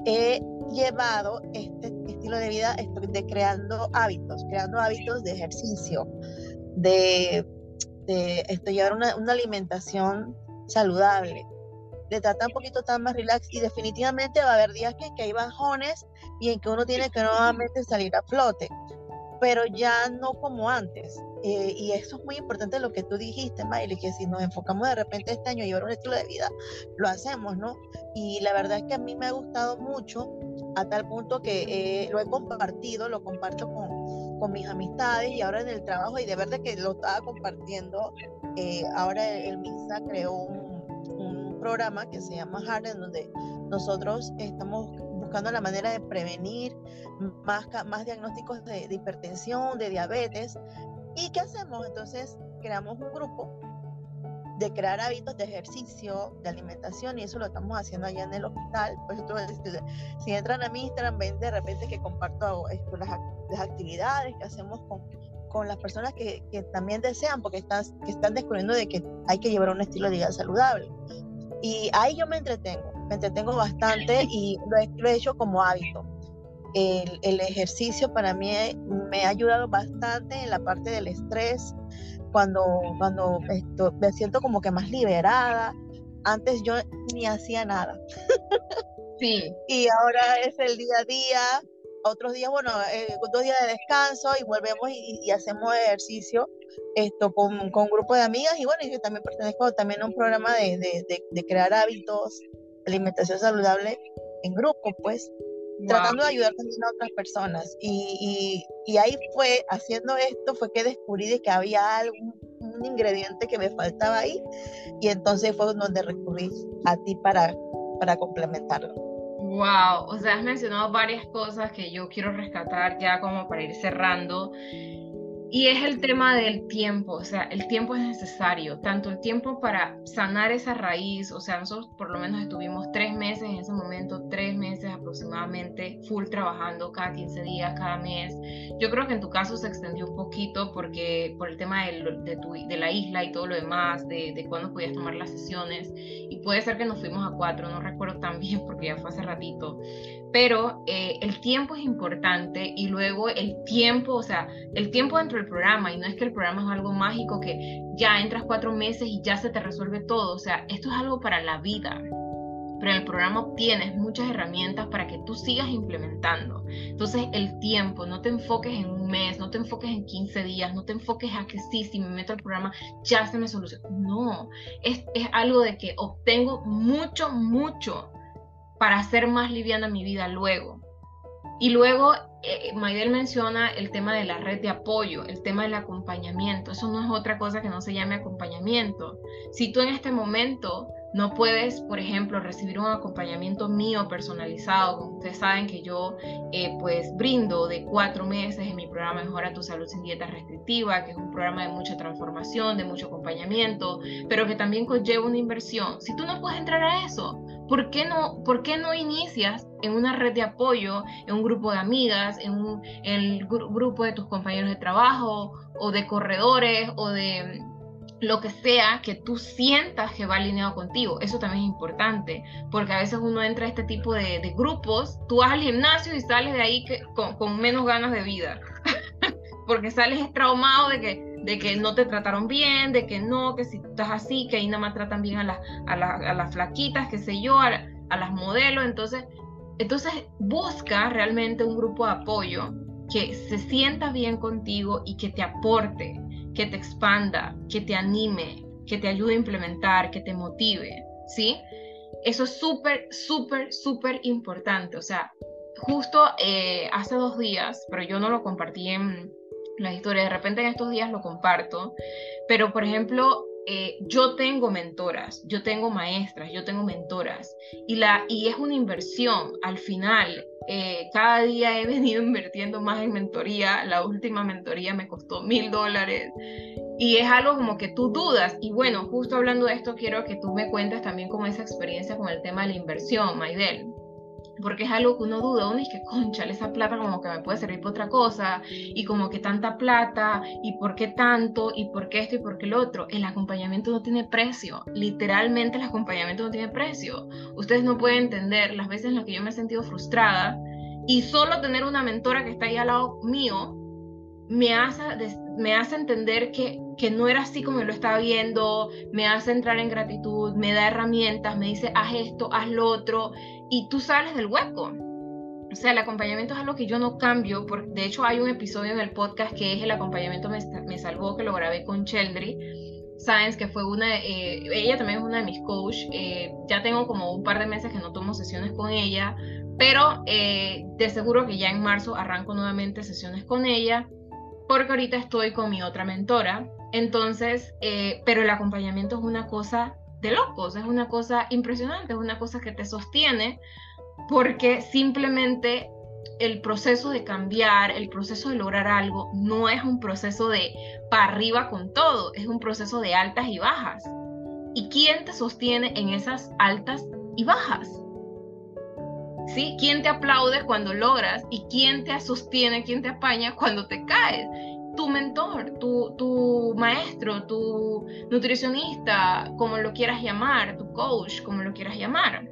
he llevado este estilo de vida de creando hábitos, creando hábitos de ejercicio, de, de esto, llevar una, alimentación saludable, de tratar un poquito tan más relax y definitivamente va a haber días que hay bajones y en que uno tiene que nuevamente salir a flote, pero ya no como antes. Eh, y eso es muy importante lo que tú dijiste, Miley, que si nos enfocamos de repente este año a llevar un estilo de vida, lo hacemos, ¿no? Y la verdad es que a mí me ha gustado mucho a tal punto que eh, lo he compartido, lo comparto con, con, mis amistades y ahora en el trabajo y de verdad que lo estaba compartiendo, eh, ahora el, el MISA creó un programa que se llama HART, en donde nosotros estamos buscando la manera de prevenir más, más diagnósticos de, hipertensión, de diabetes. ¿Y qué hacemos? Entonces creamos un grupo de crear hábitos de ejercicio, de alimentación, y eso lo estamos haciendo allá en el hospital. Pues si entran a mi Instagram, ven de repente que comparto esto, las, las actividades que hacemos con, con las personas que, que, también desean, porque estás, que están descubriendo de que hay que llevar un estilo de vida saludable. Y ahí yo me entretengo, me entretengo bastante y lo he, hecho como hábito. El, el, ejercicio para mí me ha ayudado bastante en la parte del estrés, cuando, cuando esto, me siento como que más liberada. Antes yo ni hacía nada. Sí. y ahora es el día a día. Otros días, bueno, eh, dos días de descanso y volvemos y, y hacemos ejercicio esto con, con, un grupo de amigas y bueno, yo también pertenezco también a un programa de, de, de, crear hábitos, alimentación saludable en grupo, pues, tratando de ayudar también a otras personas. Y, y, y, ahí fue, haciendo esto, fue que descubrí de que había algún un ingrediente que me faltaba ahí y entonces fue donde recurrí a ti para, para complementarlo. Wow, o sea, has mencionado varias cosas que yo quiero rescatar ya como para ir cerrando. Y es el tema del tiempo, o sea, el tiempo es necesario, tanto el tiempo para sanar esa raíz, o sea, nosotros por lo menos estuvimos tres meses en ese momento, tres meses aproximadamente, full trabajando cada 15 días, cada mes. Yo creo que en tu caso se extendió un poquito porque por el tema de, de, tu, de la isla y todo lo demás, de, de cuándo podías tomar las sesiones, y puede ser que nos fuimos a cuatro, no recuerdo tan bien porque ya fue hace ratito, pero eh, el tiempo es importante y luego el tiempo, o sea, el tiempo dentro del programa y no es que el programa es algo mágico que ya entras cuatro meses y ya se te resuelve todo, o sea, esto es algo para la vida. Pero en el programa obtienes muchas herramientas para que tú sigas implementando. Entonces, el tiempo, no te enfoques en un mes, no te enfoques en 15 días, no te enfoques a que sí, si me meto al programa, ya se me soluciona. No, es, es algo de que obtengo mucho, mucho para hacer más liviana mi vida luego. Y luego eh, menciona el tema de la red de apoyo, el tema del acompañamiento. Eso no es otra cosa que no se llame acompañamiento. Si tú en este momento no puedes, por ejemplo, recibir un acompañamiento mío personalizado, como ustedes saben que yo eh, pues brindo de cuatro meses en mi programa Mejora tu Salud sin Dieta Restrictiva, que es un programa de mucha transformación, de mucho acompañamiento, pero que también conlleva una inversión. Si tú no puedes entrar a eso, ¿por qué no, por qué no inicias en una red de apoyo, en un grupo de amigas, en, un, el grupo de tus compañeros de trabajo o de corredores o de lo que sea que tú sientas que va alineado contigo. Eso también es importante, porque a veces uno entra a este tipo de, grupos, tú vas al gimnasio y sales de ahí que, con, menos ganas de vida, *laughs* porque sales traumado de que, de que no te trataron bien, de que no, que si estás así, que ahí nada más tratan bien a, a, a las flaquitas, qué sé yo, a, a las modelos. Entonces, entonces busca realmente un grupo de apoyo que se sienta bien contigo y que te aporte que te expanda, que te anime, que te ayude a implementar, que te motive, ¿sí? Eso es súper, súper, súper importante. O sea, justo eh, hace dos días, pero yo no lo compartí en la historia, de repente en estos días lo comparto, pero por ejemplo, eh, yo tengo mentoras, yo tengo maestras, yo tengo mentoras y, la, y es una inversión. Al final, eh, cada día he *laughs* venido invirtiendo más en mentoría. La última mentoría me costó mil dólares y es algo como que tú dudas. Y bueno, justo hablando de esto, quiero que tú me cuentes también como esa experiencia con el tema de la inversión, Maidel porque es algo que uno duda, uno dice que, concha, esa plata como que me puede servir para otra cosa, y como que tanta plata, y por qué tanto, y por qué esto, y por qué lo otro. El acompañamiento no tiene precio, literalmente el acompañamiento no tiene precio. Ustedes no pueden entender las veces en las que yo me he sentido frustrada, y solo tener una mentora que está ahí al lado mío, me hace, me hace entender que, que no era así como lo estaba viendo, me hace entrar en gratitud, me da herramientas, me dice, haz esto, haz lo otro, y tú sales del hueco. O sea, el acompañamiento es algo que yo no cambio. Porque, de hecho, hay un episodio en el podcast que es El acompañamiento me, me salvó, que lo grabé con Cheldry Sáenz, que fue una, eh, ella también es una de mis coach. Eh, ya tengo como un par de meses que no tomo sesiones con ella, pero eh, de seguro que ya en marzo arranco nuevamente sesiones con ella, porque ahorita estoy con mi otra mentora. Entonces, pero el acompañamiento es una cosa de locos, es una cosa impresionante, es una cosa que te sostiene porque simplemente el proceso de cambiar, el proceso de lograr algo, no es un proceso de para arriba con todo, es un proceso de altas y bajas. ¿Y quién te sostiene en esas altas y bajas? ¿Sí? ¿Quién te aplaude cuando logras y quién te sostiene, quién te apaña cuando te caes? Tu mentor, tu, tu maestro, tu nutricionista, como lo quieras llamar, tu coach, como lo quieras llamar.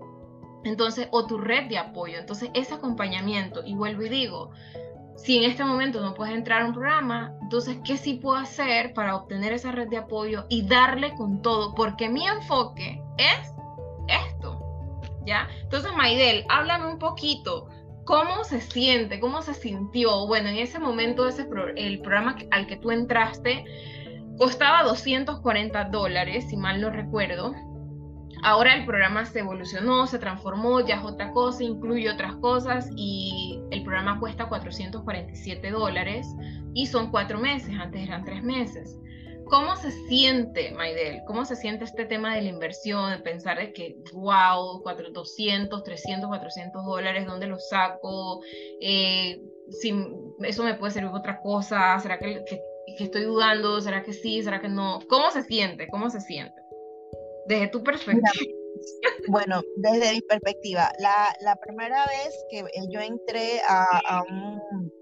Entonces, o tu red de apoyo. Entonces, ese acompañamiento, y vuelvo y digo, si en este momento no puedes entrar a un programa, entonces, ¿qué sí puedo hacer para obtener esa red de apoyo y darle con todo? Porque mi enfoque es esto, ¿ya? Entonces, Maidel, háblame un poquito ¿Cómo se siente? ¿Cómo se sintió? Bueno, en ese momento ese el programa al que tú entraste costaba 240 dólares, si mal no recuerdo. Ahora el programa se evolucionó, se transformó, ya es otra cosa, incluye otras cosas y el programa cuesta 447 dólares y son cuatro meses, antes eran tres meses. ¿Cómo se siente, Maidel? ¿Cómo se siente este tema de la inversión, de pensar de que, wow, 200, 300, 400 dólares, ¿dónde los saco? Eh, si eso me puede servir para otra cosa, ¿será que, estoy dudando? ¿Será que sí? ¿Será que no? ¿Cómo se siente? ¿Cómo se siente? Desde tu perspectiva. *laughs* bueno, desde mi perspectiva, la, primera vez que yo entré a un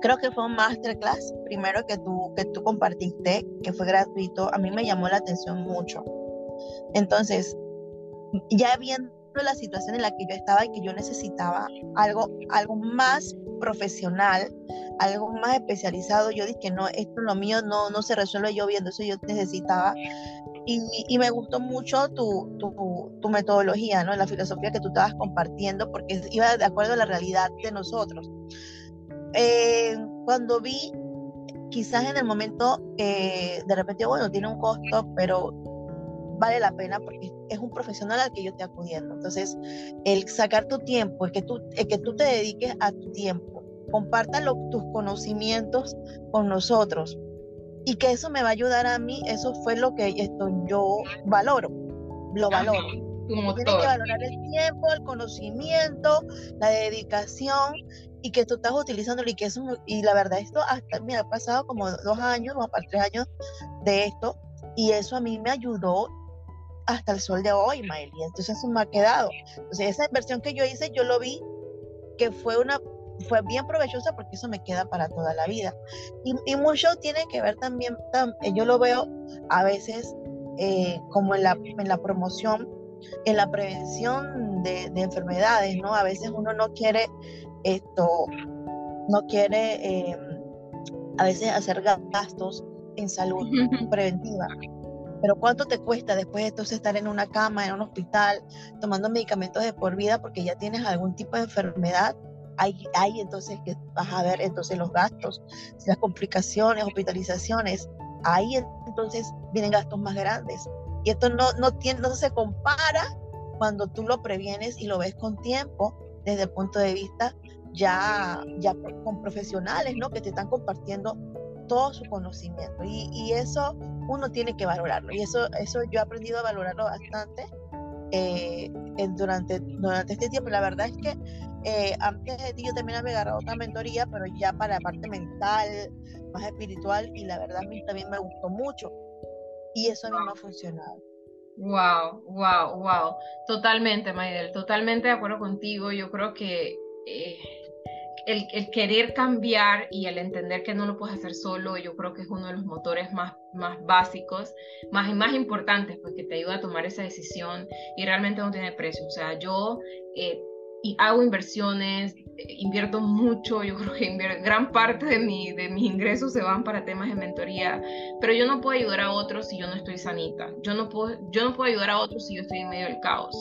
Creo que fue un masterclass, primero que tú, que tú compartiste, que fue gratuito, a mí me llamó la atención mucho. Entonces, ya viendo la situación en la que yo estaba y que yo necesitaba algo, algo más profesional, algo más especializado, yo dije, no, esto lo mío no, no se resuelve yo viendo eso, yo necesitaba. Y, y me gustó mucho tu, tu, tu, metodología, ¿no? la filosofía que tú estabas compartiendo, porque iba de acuerdo a la realidad de nosotros. Eh, cuando vi, quizás en el momento, eh, de repente, bueno, tiene un costo, pero vale la pena porque es un profesional al que yo estoy acudiendo. Entonces, el sacar tu tiempo, el que tú, el que tú te dediques a tu tiempo, comparta tus conocimientos con nosotros y que eso me va a ayudar a mí, eso fue lo que esto yo valoro, lo valoro. Tienes que valorar el tiempo, el conocimiento, la dedicación y que tú estás utilizando y que eso, y la verdad esto hasta me ha pasado como dos años, o para tres años de esto y eso a mí me ayudó hasta el sol de hoy, Miley. Entonces eso me ha quedado. Entonces esa inversión que yo hice, yo lo vi que fue una fue bien provechosa porque eso me queda para toda la vida. Y, mucho tiene que ver también, eh, yo lo veo a veces eh, como en la, en la promoción, en la prevención de, de, enfermedades, ¿no? A veces uno no quiere esto, no quiere eh, a veces hacer gastos en salud preventiva. Pero ¿cuánto te cuesta después de entonces estar en una cama, en un hospital, tomando medicamentos de por vida porque ya tienes algún tipo de enfermedad? Hay, hay entonces que vas a ver entonces los gastos, las complicaciones, hospitalizaciones, ahí entonces vienen gastos más grandes. Y esto no, no, tiene, no se compara cuando tú lo previenes y lo ves con tiempo desde el punto de vista ya, ya con profesionales, ¿no? Que te están compartiendo todo su conocimiento. Y, y, eso uno tiene que valorarlo. Y eso, eso yo he aprendido a valorarlo bastante eh, durante, durante este tiempo. La verdad es que eh, antes de ti yo también había agarrado otra mentoría, pero ya para la parte mental, más espiritual, y la verdad a mí también me gustó mucho. Y eso a mí me ha funcionado. Wow, wow, wow. Totalmente, Maidel, totalmente de acuerdo contigo. Yo creo que eh, el, querer cambiar y el entender que no lo puedes hacer solo, yo creo que es uno de los motores más, más básicos, más y más importantes, porque te ayuda a tomar esa decisión y realmente no tiene precio. O sea, yo eh, y hago inversiones, invierto mucho, yo *laughs* creo que gran parte de, mi, de mis ingresos se van para temas de mentoría, pero yo no puedo ayudar a otros si yo no estoy sanita, yo no puedo, yo no puedo ayudar a otros si yo estoy en medio del caos.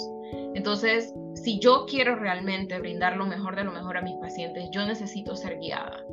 Entonces, si yo quiero realmente brindar lo mejor de lo mejor a mis pacientes, yo necesito ser guiada.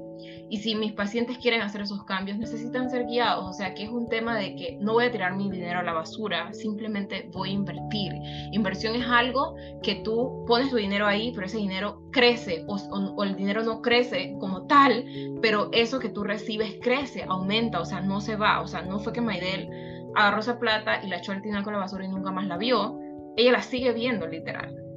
Y si mis pacientes quieren hacer esos cambios, necesitan ser guiados. O sea, que es un tema de que no voy a tirar mi dinero a la basura, simplemente voy a invertir. Inversión es algo que tú pones tu dinero ahí, pero ese dinero crece o, el dinero no crece como tal, pero eso que tú recibes crece, aumenta, o sea, no se va. O sea, no fue que Maidel agarró esa plata y la echó al dinero con la basura y nunca más la vio. Ella la sigue viendo, literal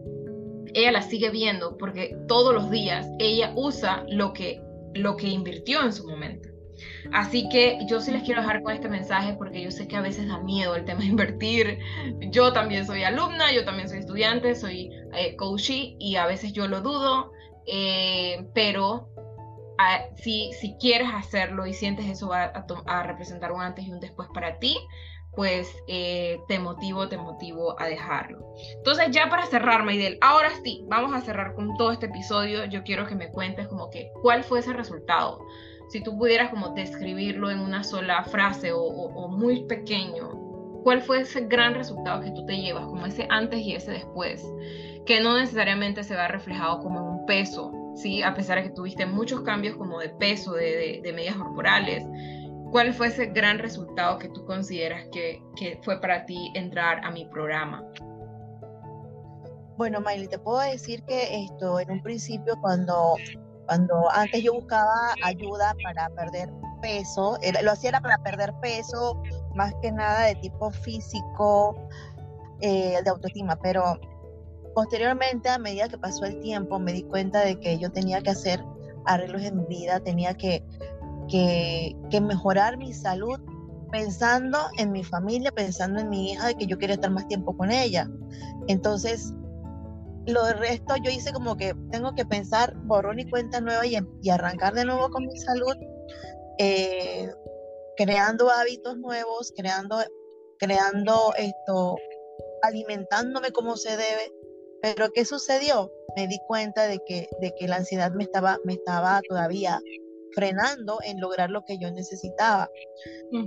ella la sigue viendo porque todos los días ella usa lo que lo que invirtió en su momento. Así que yo sí les quiero dejar con este mensaje porque yo sé que a veces da miedo el tema de invertir. Yo también soy alumna, yo también soy estudiante, soy eh, y a veces yo lo dudo, eh, pero ah, si, si quieres hacerlo y sientes eso va a, a, representar un antes y un después para ti, pues eh, te motivo, te motivo a dejarlo. Entonces ya para cerrar, Maidel, ahora sí, vamos a cerrar con todo este episodio. Yo quiero que me cuentes como que cuál fue ese resultado. Si tú pudieras como describirlo en una sola frase o, muy pequeño, ¿cuál fue ese gran resultado que tú te llevas, como ese antes y ese después? Que no necesariamente se va reflejado como un peso, ¿sí? A pesar de que tuviste muchos cambios como de peso, de, de medidas corporales, ¿Cuál fue ese gran resultado que tú consideras que, fue para ti entrar a mi programa? Bueno, Miley, te puedo decir que esto en un principio cuando, cuando antes yo buscaba ayuda para perder peso, lo hacía para perder peso, más que nada de tipo físico, eh, de autoestima, pero posteriormente a medida que pasó el tiempo me di cuenta de que yo tenía que hacer arreglos en mi vida, tenía que que, mejorar mi salud pensando en mi familia, pensando en mi hija, de que yo quería estar más tiempo con ella. Entonces, lo del resto yo hice como que tengo que pensar borrón y cuenta nueva y, y arrancar de nuevo con mi salud, eh, creando hábitos nuevos, creando, creando esto, alimentándome como se debe. Pero ¿qué sucedió? Me di cuenta de que, de que la ansiedad me estaba, me estaba todavía frenando en lograr lo que yo necesitaba.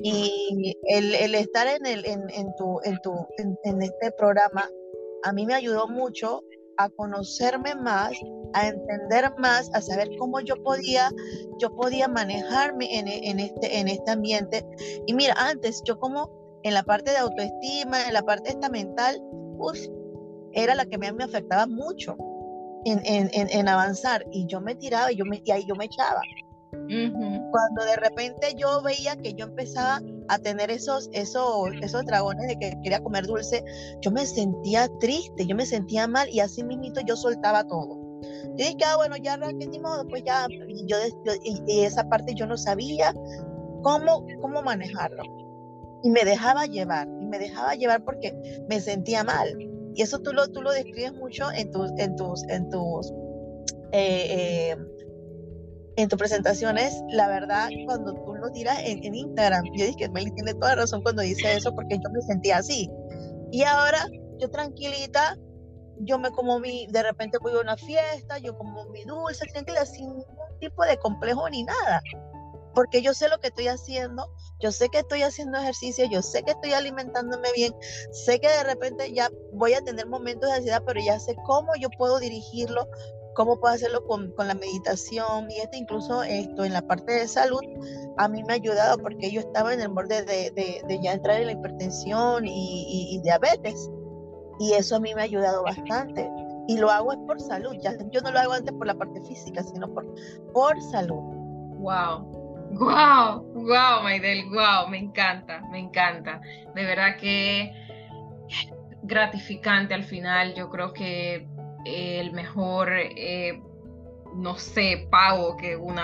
Y el, el, estar en, el, en, en, tu, en, tu, en, este programa a mí me ayudó mucho a conocerme más, a entender más, a saber cómo yo podía, yo podía manejarme en, en, este, en este ambiente. Y mira, antes yo como en la parte de autoestima, en la parte esta mental, bus era la que me, me afectaba mucho en, en, en, avanzar y yo me tiraba y, yo me, y ahí yo me echaba. Cuando de repente yo veía que yo empezaba a tener esos, esos, esos dragones de que quería comer dulce, yo me sentía triste, yo me sentía mal y así mismo yo soltaba todo. Yo dije, ah, bueno, ya ni modo, pues ya, y, yo, y, esa parte yo no sabía cómo, cómo manejarlo. Y me dejaba llevar, y me dejaba llevar porque me sentía mal. Y eso tú lo, tú lo describes mucho en tus, en tus, en tus, eh, eh, en tus presentaciones. La verdad, cuando tú lo tiras en, en Instagram, yo dije que Meli tiene toda razón cuando dice eso porque yo me sentía así. Y ahora, yo tranquilita, yo me como mi, de repente voy a una fiesta, yo como mi dulce, tranquila, sin ningún tipo de complejo ni nada porque yo sé lo que estoy haciendo, yo sé que estoy haciendo ejercicio, yo sé que estoy alimentándome bien, sé que de repente ya voy a tener momentos de ansiedad, pero ya sé cómo yo puedo dirigirlo, cómo puedo hacerlo con, con la meditación y esto incluso esto en la parte de salud a mí me ha ayudado porque yo estaba en el borde de, de, ya entrar en la hipertensión y, y, diabetes y eso a mí me ha ayudado bastante y lo hago es por salud, ya, yo no lo hago antes por la parte física, sino por, por salud. Wow, Wow, wow, Maidel, wow, me encanta, me encanta. De verdad que gratificante al final. Yo creo que el mejor, eh, no sé, pago que un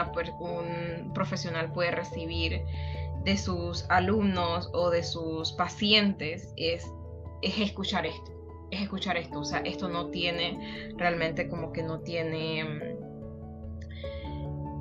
profesional puede recibir de sus alumnos o de sus pacientes es, es escuchar esto, es escuchar esto. O sea, esto no tiene, realmente como que no tiene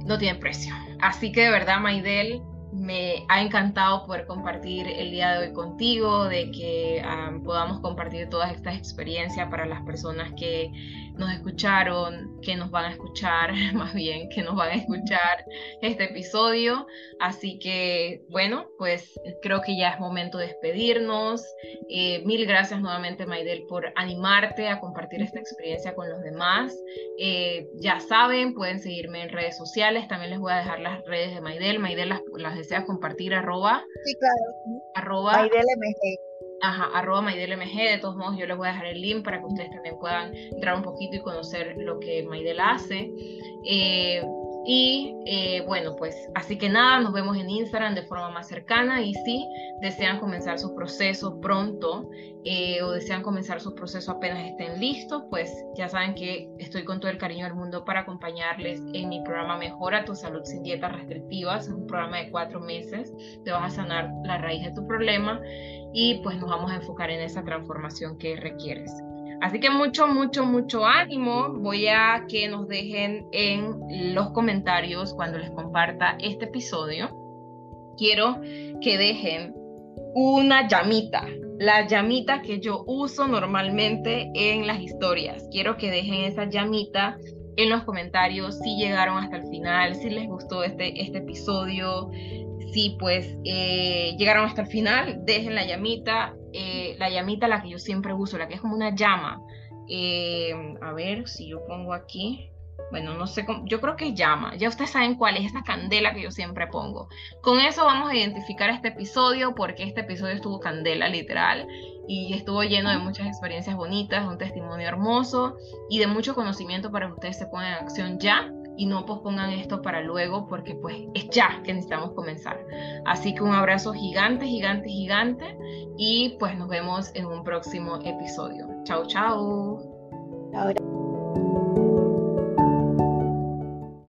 no tiene precio. Así que de verdad, Maidel, me ha encantado poder compartir el día de hoy contigo, de que podamos compartir todas estas experiencias para las personas que nos escucharon, que nos van a escuchar, *laughs* más bien que nos van a escuchar este episodio. Así que bueno, pues creo que ya es momento de despedirnos. Eh, mil gracias nuevamente Maidel por animarte a compartir esta experiencia con los demás. Eh, ya saben, pueden seguirme en redes sociales. También les voy a dejar las redes de Maidel. Maidel las, deseas compartir arroba. Sí, claro. Arroba. MG ajá, arroba MaidelMG, de todos modos yo les voy a dejar el link para que ustedes también puedan entrar un poquito y conocer lo que Maidel hace. Eh, y eh, bueno, pues así que nada, nos vemos en Instagram de forma más cercana y si desean comenzar su proceso pronto eh, o desean comenzar su proceso apenas estén listos, pues ya saben que estoy con todo el cariño del mundo para acompañarles en mi programa Mejora tu salud sin dietas restrictivas, es un programa de cuatro meses, te vas a sanar la raíz de tu problema y pues nos vamos a enfocar en esa transformación que requieres. Así que mucho, mucho, mucho ánimo. Voy a que nos dejen en los comentarios cuando les comparta este episodio. Quiero que dejen una llamita, la llamita que yo uso normalmente en las historias. Quiero que dejen esa llamita en los comentarios si llegaron hasta el final, si les gustó este, este episodio, si pues eh, llegaron hasta el final, dejen la llamita, eh, la llamita la que yo siempre uso, la que es como una llama. Eh, a ver si yo pongo aquí. Bueno, no sé, cómo, yo creo que es llama. Ya ustedes saben cuál es esta candela que yo siempre pongo. Con eso vamos a identificar este episodio porque este episodio estuvo candela literal y estuvo lleno de muchas experiencias bonitas, un testimonio hermoso y de mucho conocimiento para que ustedes se pongan en acción ya y no pospongan esto para luego porque pues es ya que necesitamos comenzar. Así que un abrazo gigante, gigante, gigante y pues nos vemos en un próximo episodio. Chao, chao.